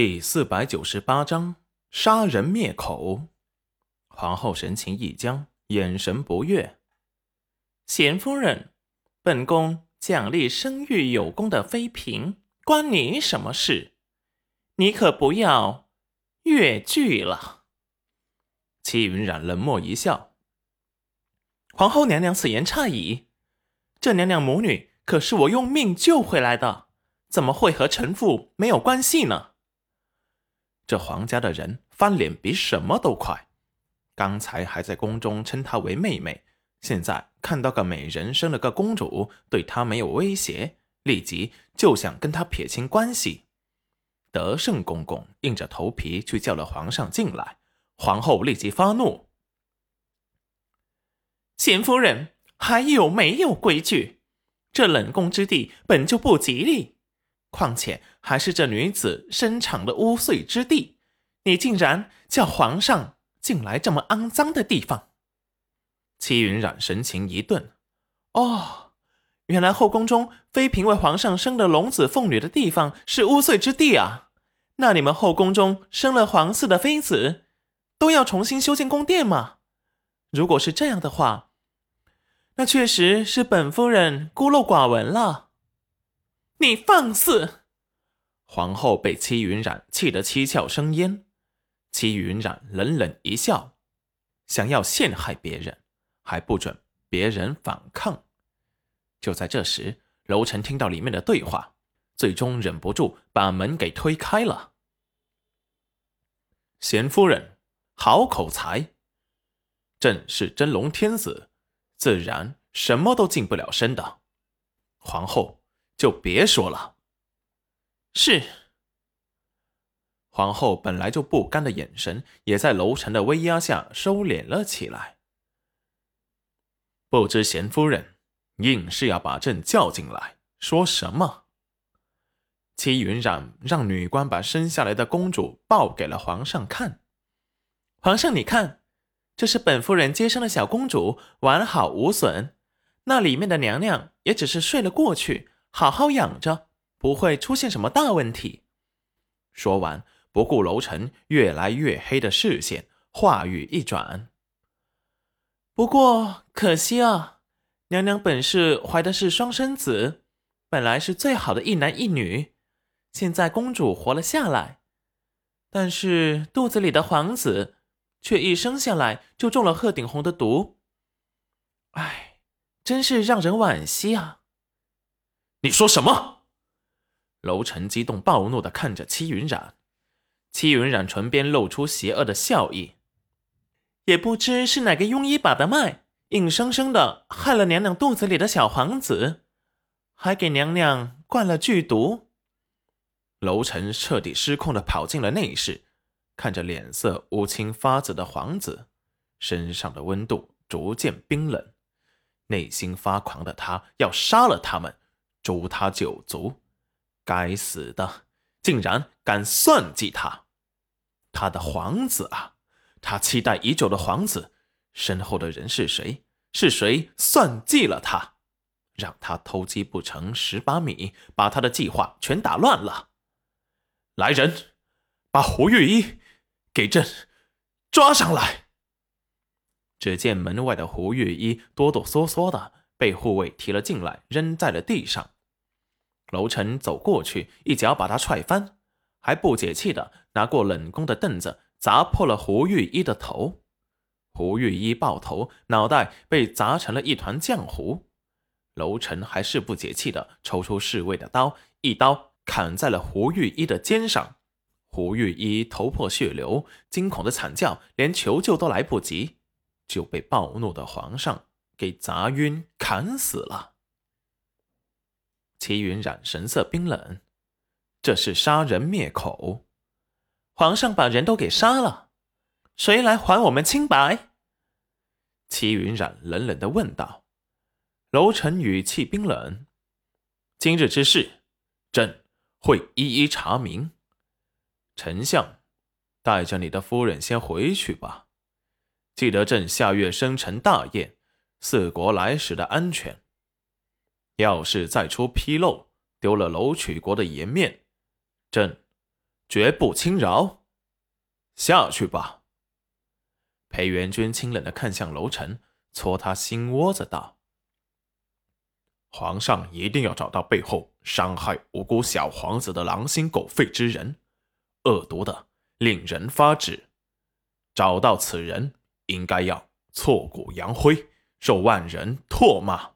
第四百九十八章杀人灭口。皇后神情一僵，眼神不悦。贤夫人，本宫奖励生育有功的妃嫔，关你什么事？你可不要越剧了。戚云染冷漠一笑：“皇后娘娘此言差矣，这娘娘母女可是我用命救回来的，怎么会和臣妇没有关系呢？”这皇家的人翻脸比什么都快，刚才还在宫中称她为妹妹，现在看到个美人生了个公主，对她没有威胁，立即就想跟她撇清关系。德胜公公硬着头皮去叫了皇上进来，皇后立即发怒：“贤夫人还有没有规矩？这冷宫之地本就不吉利。”况且还是这女子生产的污秽之地，你竟然叫皇上进来这么肮脏的地方？戚云染神情一顿，哦，原来后宫中妃嫔为皇上生的龙子凤女的地方是污秽之地啊！那你们后宫中生了皇嗣的妃子，都要重新修建宫殿吗？如果是这样的话，那确实是本夫人孤陋寡闻了。你放肆！皇后被戚云染气得七窍生烟。戚云染冷冷一笑：“想要陷害别人，还不准别人反抗。”就在这时，楼臣听到里面的对话，最终忍不住把门给推开了。贤夫人，好口才！朕是真龙天子，自然什么都近不了身的。皇后。就别说了。是皇后本来就不甘的眼神，也在楼臣的威压下收敛了起来。不知贤夫人硬是要把朕叫进来，说什么？戚云染让女官把生下来的公主抱给了皇上看。皇上，你看，这是本夫人接生的小公主，完好无损。那里面的娘娘也只是睡了过去。好好养着，不会出现什么大问题。说完，不顾楼臣越来越黑的视线，话语一转：“不过可惜啊，娘娘本是怀的是双生子，本来是最好的一男一女。现在公主活了下来，但是肚子里的皇子却一生下来就中了鹤顶红的毒。唉，真是让人惋惜啊。”你说什么？楼臣激动暴怒的看着戚云染，戚云染唇边露出邪恶的笑意，也不知是哪个庸医把的脉，硬生生的害了娘娘肚子里的小皇子，还给娘娘灌了剧毒。楼臣彻底失控的跑进了内室，看着脸色乌青发紫的皇子，身上的温度逐渐冰冷，内心发狂的他要杀了他们。诛他九族！该死的，竟然敢算计他！他的皇子啊，他期待已久的皇子，身后的人是谁？是谁算计了他，让他偷鸡不成蚀把米，把他的计划全打乱了？来人，把胡玉一给朕抓上来！只见门外的胡玉一哆哆嗦嗦的被护卫提了进来，扔在了地上。楼臣走过去，一脚把他踹翻，还不解气的拿过冷宫的凳子砸破了胡玉一的头。胡玉一抱头，脑袋被砸成了一团浆糊。楼臣还是不解气的抽出侍卫的刀，一刀砍在了胡玉一的肩上。胡玉一头破血流，惊恐的惨叫，连求救都来不及，就被暴怒的皇上给砸晕、砍死了。齐云染神色冰冷，这是杀人灭口。皇上把人都给杀了，谁来还我们清白？齐云染冷冷的问道。楼臣语气冰冷：“今日之事，朕会一一查明。丞相，带着你的夫人先回去吧，记得朕下月生辰大宴，四国来使的安全。”要是再出纰漏，丢了楼曲国的颜面，朕绝不轻饶。下去吧。裴元君清冷的看向楼臣，搓他心窝子道：“皇上一定要找到背后伤害无辜小皇子的狼心狗肺之人，恶毒的令人发指。找到此人，应该要挫骨扬灰，受万人唾骂。”